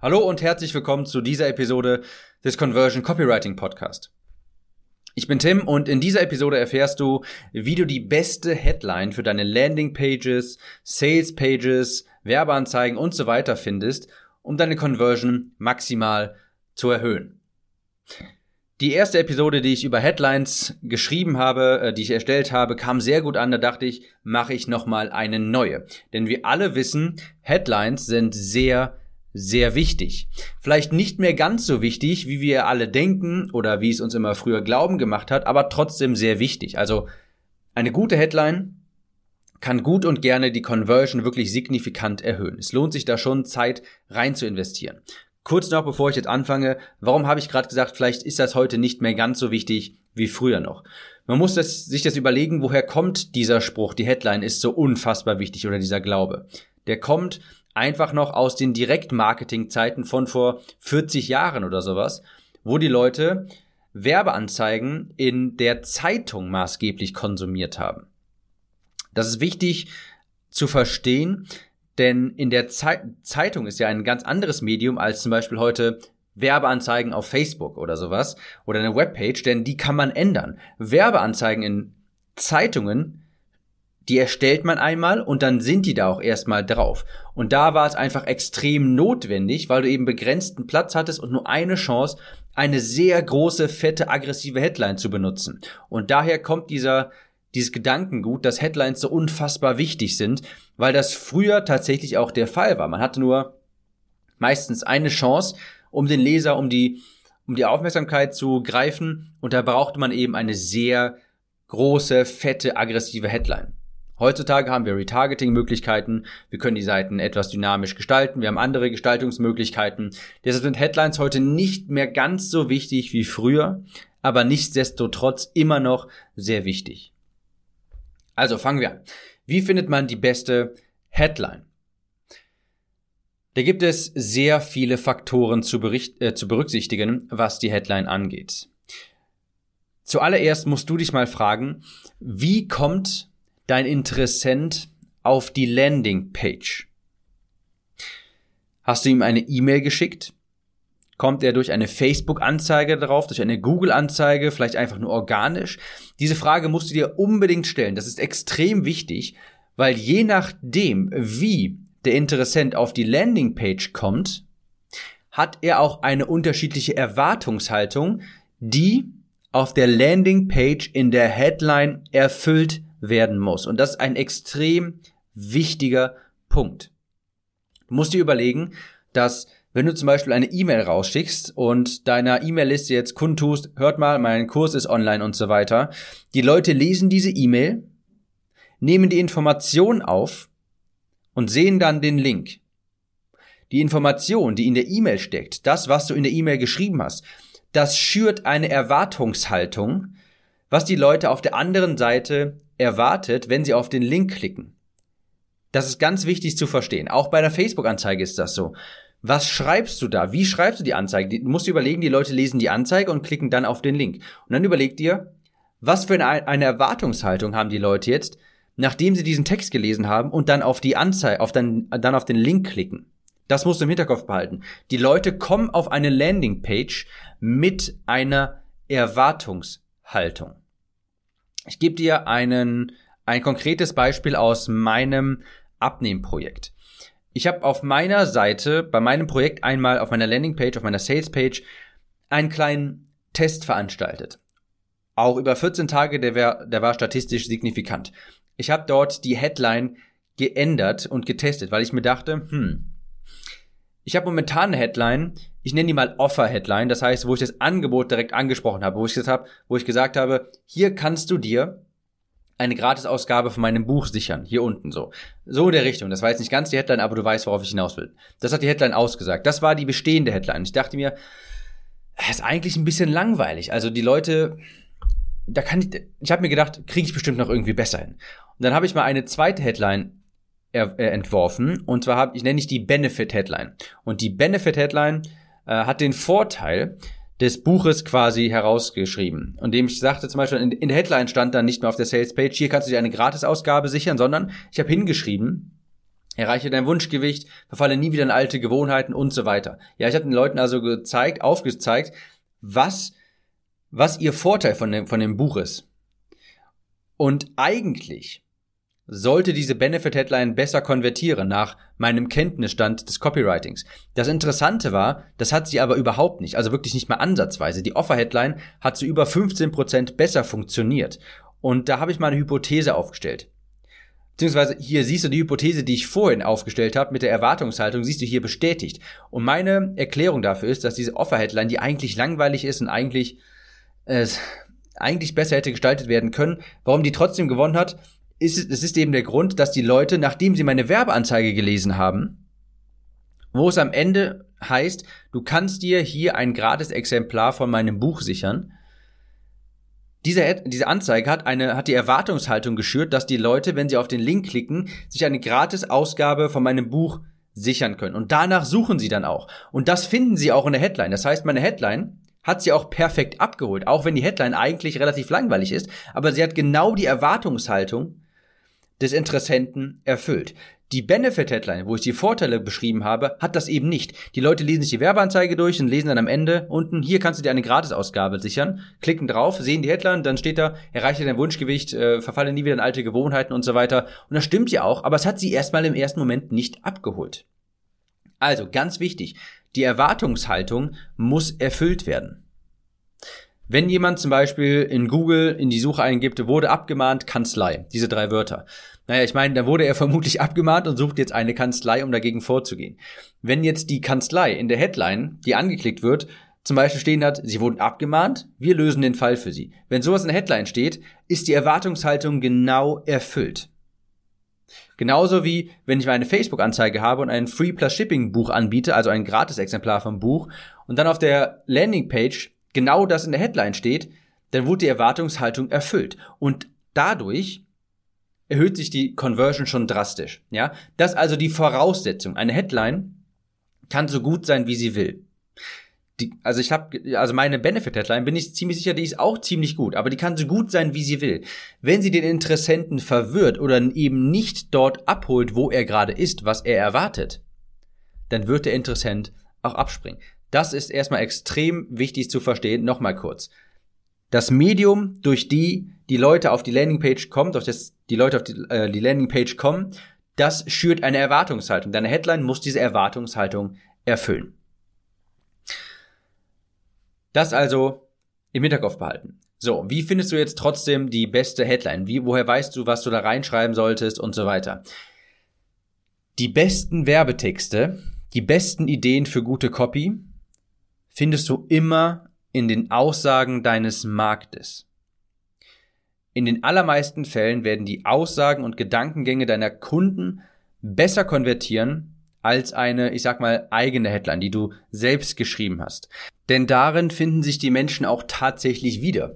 Hallo und herzlich willkommen zu dieser Episode des Conversion Copywriting Podcast. Ich bin Tim und in dieser Episode erfährst du, wie du die beste Headline für deine Landing Pages, Sales Pages, Werbeanzeigen und so weiter findest, um deine Conversion maximal zu erhöhen. Die erste Episode, die ich über Headlines geschrieben habe, äh, die ich erstellt habe, kam sehr gut an. Da dachte ich, mache ich nochmal eine neue. Denn wir alle wissen, Headlines sind sehr sehr wichtig. Vielleicht nicht mehr ganz so wichtig, wie wir alle denken oder wie es uns immer früher glauben gemacht hat, aber trotzdem sehr wichtig. Also eine gute Headline kann gut und gerne die Conversion wirklich signifikant erhöhen. Es lohnt sich da schon Zeit rein zu investieren. Kurz noch, bevor ich jetzt anfange, warum habe ich gerade gesagt, vielleicht ist das heute nicht mehr ganz so wichtig wie früher noch. Man muss das, sich das überlegen, woher kommt dieser Spruch, die Headline ist so unfassbar wichtig oder dieser Glaube. Der kommt einfach noch aus den Direktmarketing-Zeiten von vor 40 Jahren oder sowas, wo die Leute Werbeanzeigen in der Zeitung maßgeblich konsumiert haben. Das ist wichtig zu verstehen, denn in der Ze Zeitung ist ja ein ganz anderes Medium als zum Beispiel heute Werbeanzeigen auf Facebook oder sowas oder eine Webpage, denn die kann man ändern. Werbeanzeigen in Zeitungen die erstellt man einmal und dann sind die da auch erstmal drauf. Und da war es einfach extrem notwendig, weil du eben begrenzten Platz hattest und nur eine Chance, eine sehr große, fette, aggressive Headline zu benutzen. Und daher kommt dieser, dieses Gedankengut, dass Headlines so unfassbar wichtig sind, weil das früher tatsächlich auch der Fall war. Man hatte nur meistens eine Chance, um den Leser, um die, um die Aufmerksamkeit zu greifen und da brauchte man eben eine sehr große, fette, aggressive Headline. Heutzutage haben wir Retargeting-Möglichkeiten, wir können die Seiten etwas dynamisch gestalten, wir haben andere Gestaltungsmöglichkeiten. Deshalb sind Headlines heute nicht mehr ganz so wichtig wie früher, aber nichtsdestotrotz immer noch sehr wichtig. Also fangen wir an. Wie findet man die beste Headline? Da gibt es sehr viele Faktoren zu, bericht, äh, zu berücksichtigen, was die Headline angeht. Zuallererst musst du dich mal fragen, wie kommt dein Interessent auf die Landingpage? Hast du ihm eine E-Mail geschickt? Kommt er durch eine Facebook-Anzeige drauf, durch eine Google-Anzeige, vielleicht einfach nur organisch? Diese Frage musst du dir unbedingt stellen. Das ist extrem wichtig, weil je nachdem, wie der Interessent auf die Landingpage kommt, hat er auch eine unterschiedliche Erwartungshaltung, die auf der Landingpage in der Headline erfüllt werden muss. Und das ist ein extrem wichtiger Punkt. Du musst dir überlegen, dass wenn du zum Beispiel eine E-Mail rausschickst und deiner E-Mail-Liste jetzt kundtust, hört mal, mein Kurs ist online und so weiter, die Leute lesen diese E-Mail, nehmen die Information auf und sehen dann den Link. Die Information, die in der E-Mail steckt, das, was du in der E-Mail geschrieben hast, das schürt eine Erwartungshaltung, was die Leute auf der anderen Seite erwartet, wenn sie auf den Link klicken. Das ist ganz wichtig zu verstehen. Auch bei einer Facebook-Anzeige ist das so. Was schreibst du da? Wie schreibst du die Anzeige? Du musst überlegen, die Leute lesen die Anzeige und klicken dann auf den Link. Und dann überleg dir, was für eine, Erwartungshaltung haben die Leute jetzt, nachdem sie diesen Text gelesen haben und dann auf die Anzeige, auf dann, dann auf den Link klicken. Das musst du im Hinterkopf behalten. Die Leute kommen auf eine Landingpage mit einer Erwartungshaltung. Ich gebe dir einen, ein konkretes Beispiel aus meinem Abnehmprojekt. Ich habe auf meiner Seite, bei meinem Projekt einmal auf meiner Landingpage, auf meiner Salespage, einen kleinen Test veranstaltet. Auch über 14 Tage, der, wär, der war statistisch signifikant. Ich habe dort die Headline geändert und getestet, weil ich mir dachte, hm, ich habe momentan eine Headline, ich nenne die mal Offer-Headline, das heißt, wo ich das Angebot direkt angesprochen habe, wo ich gesagt habe, wo ich gesagt habe, hier kannst du dir eine Gratisausgabe von meinem Buch sichern, hier unten so. So in der Richtung. Das war jetzt nicht ganz die Headline, aber du weißt, worauf ich hinaus will. Das hat die Headline ausgesagt. Das war die bestehende Headline. Ich dachte mir, ist eigentlich ein bisschen langweilig. Also die Leute, da kann ich, ich habe mir gedacht, kriege ich bestimmt noch irgendwie besser hin. Und dann habe ich mal eine zweite Headline er, äh, entworfen. Und zwar habe ich nenne ich die Benefit Headline. Und die Benefit Headline äh, hat den Vorteil des Buches quasi herausgeschrieben. Und dem ich sagte zum Beispiel, in, in der Headline stand dann nicht mehr auf der Sales Page, hier kannst du dir eine Gratisausgabe sichern, sondern ich habe hingeschrieben, Erreiche dein Wunschgewicht, verfalle nie wieder in alte Gewohnheiten und so weiter. Ja, ich habe den Leuten also gezeigt, aufgezeigt, was, was ihr Vorteil von dem, von dem Buch ist. Und eigentlich sollte diese Benefit Headline besser konvertieren nach meinem Kenntnisstand des Copywritings. Das Interessante war, das hat sie aber überhaupt nicht, also wirklich nicht mal ansatzweise. Die Offer Headline hat zu über 15% besser funktioniert. Und da habe ich mal eine Hypothese aufgestellt. Beziehungsweise hier siehst du die Hypothese, die ich vorhin aufgestellt habe mit der Erwartungshaltung, siehst du hier bestätigt. Und meine Erklärung dafür ist, dass diese Offer-Headline, die eigentlich langweilig ist und eigentlich, äh, eigentlich besser hätte gestaltet werden können, warum die trotzdem gewonnen hat, ist, es ist eben der Grund, dass die Leute, nachdem sie meine Werbeanzeige gelesen haben, wo es am Ende heißt, du kannst dir hier ein gratis Exemplar von meinem Buch sichern, diese, diese Anzeige hat eine, hat die Erwartungshaltung geschürt, dass die Leute, wenn sie auf den Link klicken, sich eine Gratis-Ausgabe von meinem Buch sichern können. Und danach suchen sie dann auch. Und das finden sie auch in der Headline. Das heißt, meine Headline hat sie auch perfekt abgeholt, auch wenn die Headline eigentlich relativ langweilig ist, aber sie hat genau die Erwartungshaltung des Interessenten erfüllt. Die Benefit-Headline, wo ich die Vorteile beschrieben habe, hat das eben nicht. Die Leute lesen sich die Werbeanzeige durch und lesen dann am Ende unten, hier kannst du dir eine Gratisausgabe sichern, klicken drauf, sehen die Headline, dann steht da, erreiche dein Wunschgewicht, äh, verfalle nie wieder in alte Gewohnheiten und so weiter. Und das stimmt ja auch, aber es hat sie erstmal im ersten Moment nicht abgeholt. Also, ganz wichtig, die Erwartungshaltung muss erfüllt werden. Wenn jemand zum Beispiel in Google in die Suche eingibt, wurde abgemahnt Kanzlei, diese drei Wörter. Naja, ich meine, da wurde er vermutlich abgemahnt und sucht jetzt eine Kanzlei, um dagegen vorzugehen. Wenn jetzt die Kanzlei in der Headline, die angeklickt wird, zum Beispiel stehen hat, sie wurden abgemahnt, wir lösen den Fall für sie. Wenn sowas in der Headline steht, ist die Erwartungshaltung genau erfüllt. Genauso wie, wenn ich meine Facebook-Anzeige habe und ein Free Plus Shipping Buch anbiete, also ein Gratis-Exemplar vom Buch, und dann auf der Landingpage genau das in der Headline steht, dann wurde die Erwartungshaltung erfüllt. Und dadurch erhöht sich die Conversion schon drastisch. Ja, das ist also die Voraussetzung. Eine Headline kann so gut sein, wie sie will. Die, also ich habe, also meine Benefit-Headline bin ich ziemlich sicher, die ist auch ziemlich gut, aber die kann so gut sein, wie sie will. Wenn sie den Interessenten verwirrt oder eben nicht dort abholt, wo er gerade ist, was er erwartet, dann wird der Interessent auch abspringen. Das ist erstmal extrem wichtig zu verstehen. Nochmal kurz. Das Medium, durch die die Leute auf die Landingpage kommt, auf das die Leute auf die, äh, die Landingpage kommen, das schürt eine Erwartungshaltung. Deine Headline muss diese Erwartungshaltung erfüllen. Das also im Hinterkopf behalten. So, wie findest du jetzt trotzdem die beste Headline? Wie, woher weißt du, was du da reinschreiben solltest und so weiter? Die besten Werbetexte, die besten Ideen für gute Copy findest du immer in den Aussagen deines Marktes. In den allermeisten Fällen werden die Aussagen und Gedankengänge deiner Kunden besser konvertieren als eine, ich sag mal, eigene Headline, die du selbst geschrieben hast. Denn darin finden sich die Menschen auch tatsächlich wieder.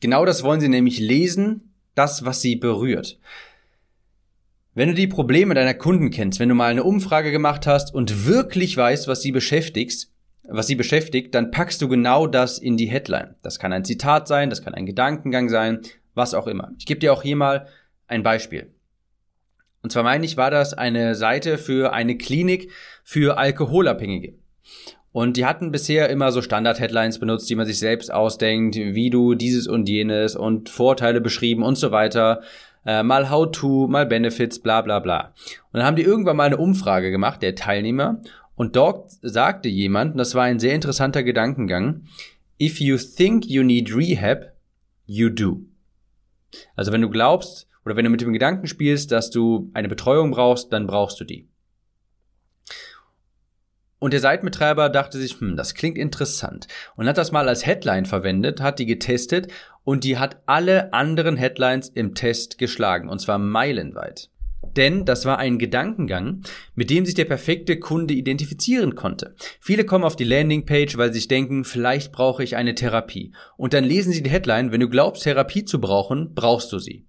Genau das wollen sie nämlich lesen, das, was sie berührt. Wenn du die Probleme deiner Kunden kennst, wenn du mal eine Umfrage gemacht hast und wirklich weißt, was sie beschäftigt, was sie beschäftigt, dann packst du genau das in die Headline. Das kann ein Zitat sein, das kann ein Gedankengang sein, was auch immer. Ich gebe dir auch hier mal ein Beispiel. Und zwar meine ich, war das eine Seite für eine Klinik für Alkoholabhängige. Und die hatten bisher immer so Standard-Headlines benutzt, die man sich selbst ausdenkt, wie du dieses und jenes und Vorteile beschrieben und so weiter. Äh, mal How-to, mal Benefits, bla bla bla. Und dann haben die irgendwann mal eine Umfrage gemacht, der Teilnehmer, und dort sagte jemand, und das war ein sehr interessanter Gedankengang, if you think you need rehab, you do. Also wenn du glaubst oder wenn du mit dem Gedanken spielst, dass du eine Betreuung brauchst, dann brauchst du die. Und der Seitenbetreiber dachte sich, hm, das klingt interessant und hat das mal als Headline verwendet, hat die getestet und die hat alle anderen Headlines im Test geschlagen und zwar meilenweit. Denn das war ein Gedankengang, mit dem sich der perfekte Kunde identifizieren konnte. Viele kommen auf die Landingpage, weil sie sich denken, vielleicht brauche ich eine Therapie. Und dann lesen sie die Headline, wenn du glaubst, Therapie zu brauchen, brauchst du sie.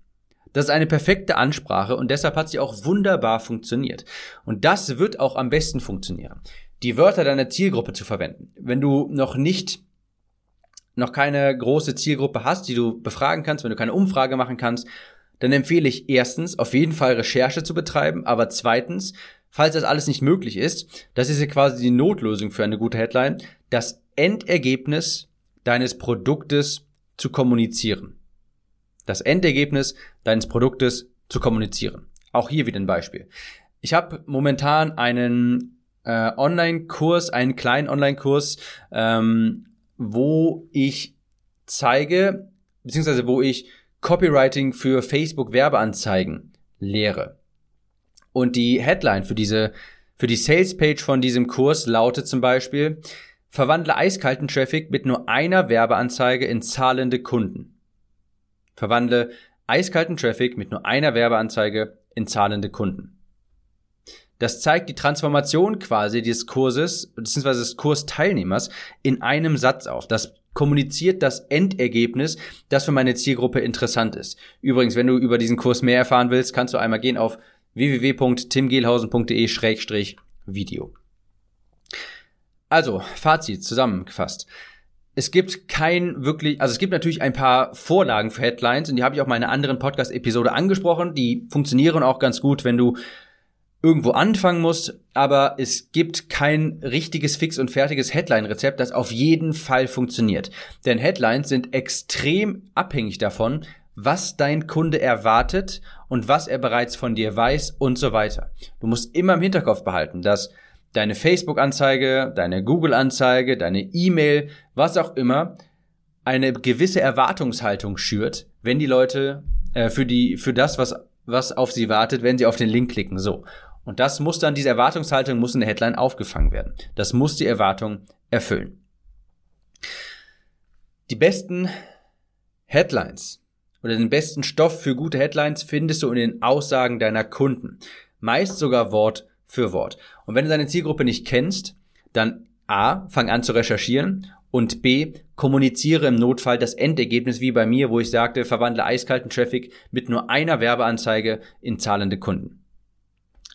Das ist eine perfekte Ansprache und deshalb hat sie auch wunderbar funktioniert. Und das wird auch am besten funktionieren. Die Wörter deiner Zielgruppe zu verwenden. Wenn du noch nicht noch keine große Zielgruppe hast, die du befragen kannst, wenn du keine Umfrage machen kannst, dann empfehle ich erstens auf jeden Fall Recherche zu betreiben, aber zweitens falls das alles nicht möglich ist, das ist ja quasi die Notlösung für eine gute Headline, das Endergebnis deines Produktes zu kommunizieren. Das Endergebnis deines Produktes zu kommunizieren. Auch hier wieder ein Beispiel. Ich habe momentan einen äh, Online-Kurs, einen kleinen Online-Kurs, ähm, wo ich zeige, beziehungsweise wo ich Copywriting für Facebook-Werbeanzeigen lehre. Und die Headline für diese, für die Sales-Page von diesem Kurs lautet zum Beispiel, verwandle eiskalten Traffic mit nur einer Werbeanzeige in zahlende Kunden. Verwandle eiskalten Traffic mit nur einer Werbeanzeige in zahlende Kunden. Das zeigt die Transformation quasi des Kurses bzw. des Kursteilnehmers in einem Satz auf. Das kommuniziert das Endergebnis, das für meine Zielgruppe interessant ist. Übrigens, wenn du über diesen Kurs mehr erfahren willst, kannst du einmal gehen auf www.timgehlhausen.de-video. Also, Fazit zusammengefasst. Es gibt kein wirklich, also es gibt natürlich ein paar Vorlagen für Headlines und die habe ich auch mal in einer anderen Podcast-Episode angesprochen. Die funktionieren auch ganz gut, wenn du irgendwo anfangen musst, aber es gibt kein richtiges fix und fertiges Headline-Rezept, das auf jeden Fall funktioniert. Denn Headlines sind extrem abhängig davon, was dein Kunde erwartet und was er bereits von dir weiß und so weiter. Du musst immer im Hinterkopf behalten, dass deine Facebook-Anzeige, deine Google-Anzeige, deine E-Mail, was auch immer, eine gewisse Erwartungshaltung schürt, wenn die Leute äh, für die für das, was was auf sie wartet, wenn sie auf den Link klicken. So. Und das muss dann, diese Erwartungshaltung muss in der Headline aufgefangen werden. Das muss die Erwartung erfüllen. Die besten Headlines oder den besten Stoff für gute Headlines findest du in den Aussagen deiner Kunden. Meist sogar Wort für Wort. Und wenn du deine Zielgruppe nicht kennst, dann A, fang an zu recherchieren und B, kommuniziere im Notfall das Endergebnis wie bei mir, wo ich sagte, verwandle eiskalten Traffic mit nur einer Werbeanzeige in zahlende Kunden.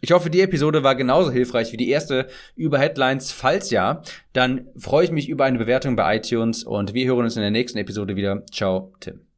Ich hoffe, die Episode war genauso hilfreich wie die erste über Headlines. Falls ja, dann freue ich mich über eine Bewertung bei iTunes und wir hören uns in der nächsten Episode wieder. Ciao, Tim.